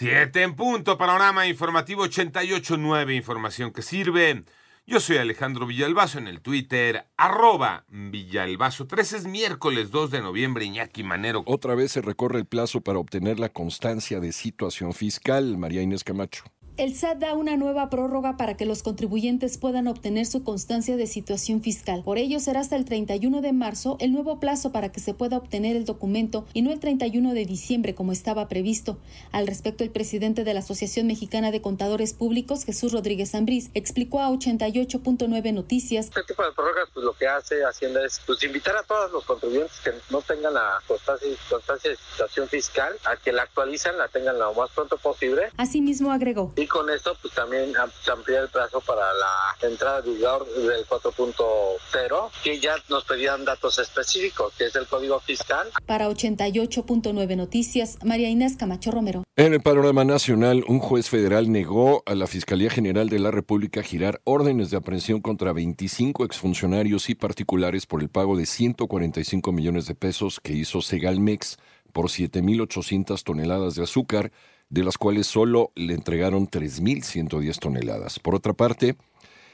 Siete en punto, panorama informativo 88.9, información que sirve. Yo soy Alejandro Villalbazo en el Twitter, arroba Villalbazo. 3 es miércoles 2 de noviembre, Iñaki Manero. Otra vez se recorre el plazo para obtener la constancia de situación fiscal, María Inés Camacho. El SAT da una nueva prórroga para que los contribuyentes puedan obtener su constancia de situación fiscal. Por ello, será hasta el 31 de marzo el nuevo plazo para que se pueda obtener el documento y no el 31 de diciembre como estaba previsto. Al respecto, el presidente de la Asociación Mexicana de Contadores Públicos, Jesús Rodríguez Ambrís, explicó a 88.9 Noticias. Este tipo de prórrogas, pues lo que hace Hacienda es pues, invitar a todos los contribuyentes que no tengan la constancia, constancia de situación fiscal a que la actualicen, la tengan lo más pronto posible. Asimismo, agregó con esto pues también se amplía el plazo para la entrada de vigor del 4.0 que ya nos pedían datos específicos que es el código fiscal. Para 88.9 Noticias, María Inés Camacho Romero. En el panorama nacional, un juez federal negó a la Fiscalía General de la República girar órdenes de aprehensión contra 25 exfuncionarios y particulares por el pago de 145 millones de pesos que hizo Segalmex por 7.800 toneladas de azúcar de las cuales solo le entregaron 3.110 toneladas. Por otra parte,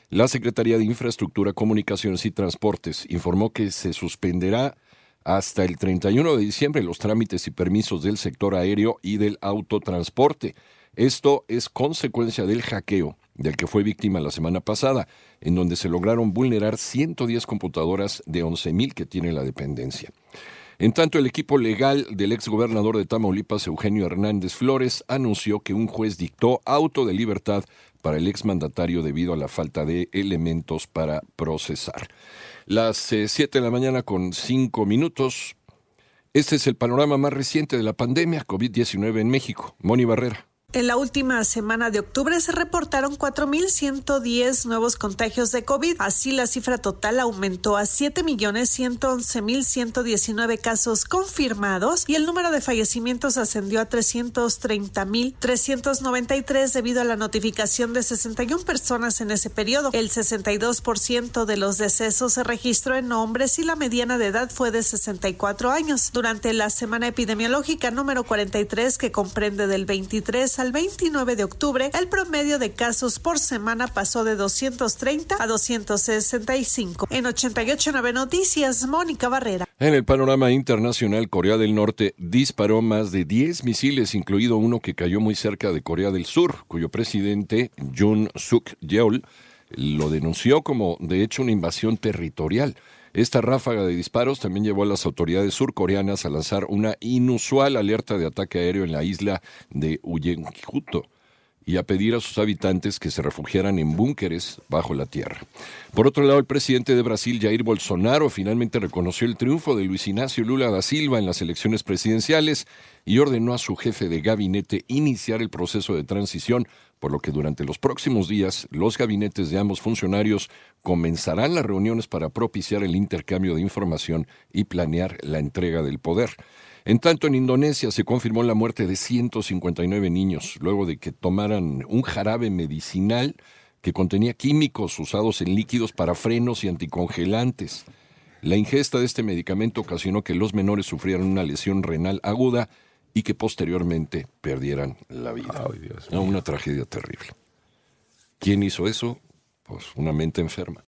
la Secretaría de Infraestructura, Comunicaciones y Transportes informó que se suspenderá hasta el 31 de diciembre los trámites y permisos del sector aéreo y del autotransporte. Esto es consecuencia del hackeo del que fue víctima la semana pasada, en donde se lograron vulnerar 110 computadoras de 11.000 que tiene la dependencia. En tanto, el equipo legal del exgobernador de Tamaulipas, Eugenio Hernández Flores, anunció que un juez dictó auto de libertad para el exmandatario debido a la falta de elementos para procesar. Las 7 eh, de la mañana con 5 minutos. Este es el panorama más reciente de la pandemia COVID-19 en México. Moni Barrera. En la última semana de octubre se reportaron 4.110 nuevos contagios de COVID. Así la cifra total aumentó a 7.111.119 casos confirmados y el número de fallecimientos ascendió a 330.393 debido a la notificación de 61 personas en ese periodo. El 62% de los decesos se registró en hombres y la mediana de edad fue de 64 años. Durante la semana epidemiológica número 43 que comprende del 23 al el 29 de octubre, el promedio de casos por semana pasó de 230 a 265. En 88.9 Noticias, Mónica Barrera. En el panorama internacional, Corea del Norte disparó más de 10 misiles, incluido uno que cayó muy cerca de Corea del Sur, cuyo presidente, Jun Suk Yeol, lo denunció como, de hecho, una invasión territorial. Esta ráfaga de disparos también llevó a las autoridades surcoreanas a lanzar una inusual alerta de ataque aéreo en la isla de Uyenjuto y a pedir a sus habitantes que se refugiaran en búnkeres bajo la tierra. Por otro lado, el presidente de Brasil, Jair Bolsonaro, finalmente reconoció el triunfo de Luis Ignacio Lula da Silva en las elecciones presidenciales y ordenó a su jefe de gabinete iniciar el proceso de transición por lo que durante los próximos días los gabinetes de ambos funcionarios comenzarán las reuniones para propiciar el intercambio de información y planear la entrega del poder. En tanto, en Indonesia se confirmó la muerte de 159 niños luego de que tomaran un jarabe medicinal que contenía químicos usados en líquidos para frenos y anticongelantes. La ingesta de este medicamento ocasionó que los menores sufrieran una lesión renal aguda y que posteriormente perdieran la vida. una tragedia terrible. ¿Quién hizo eso? Pues una mente enferma.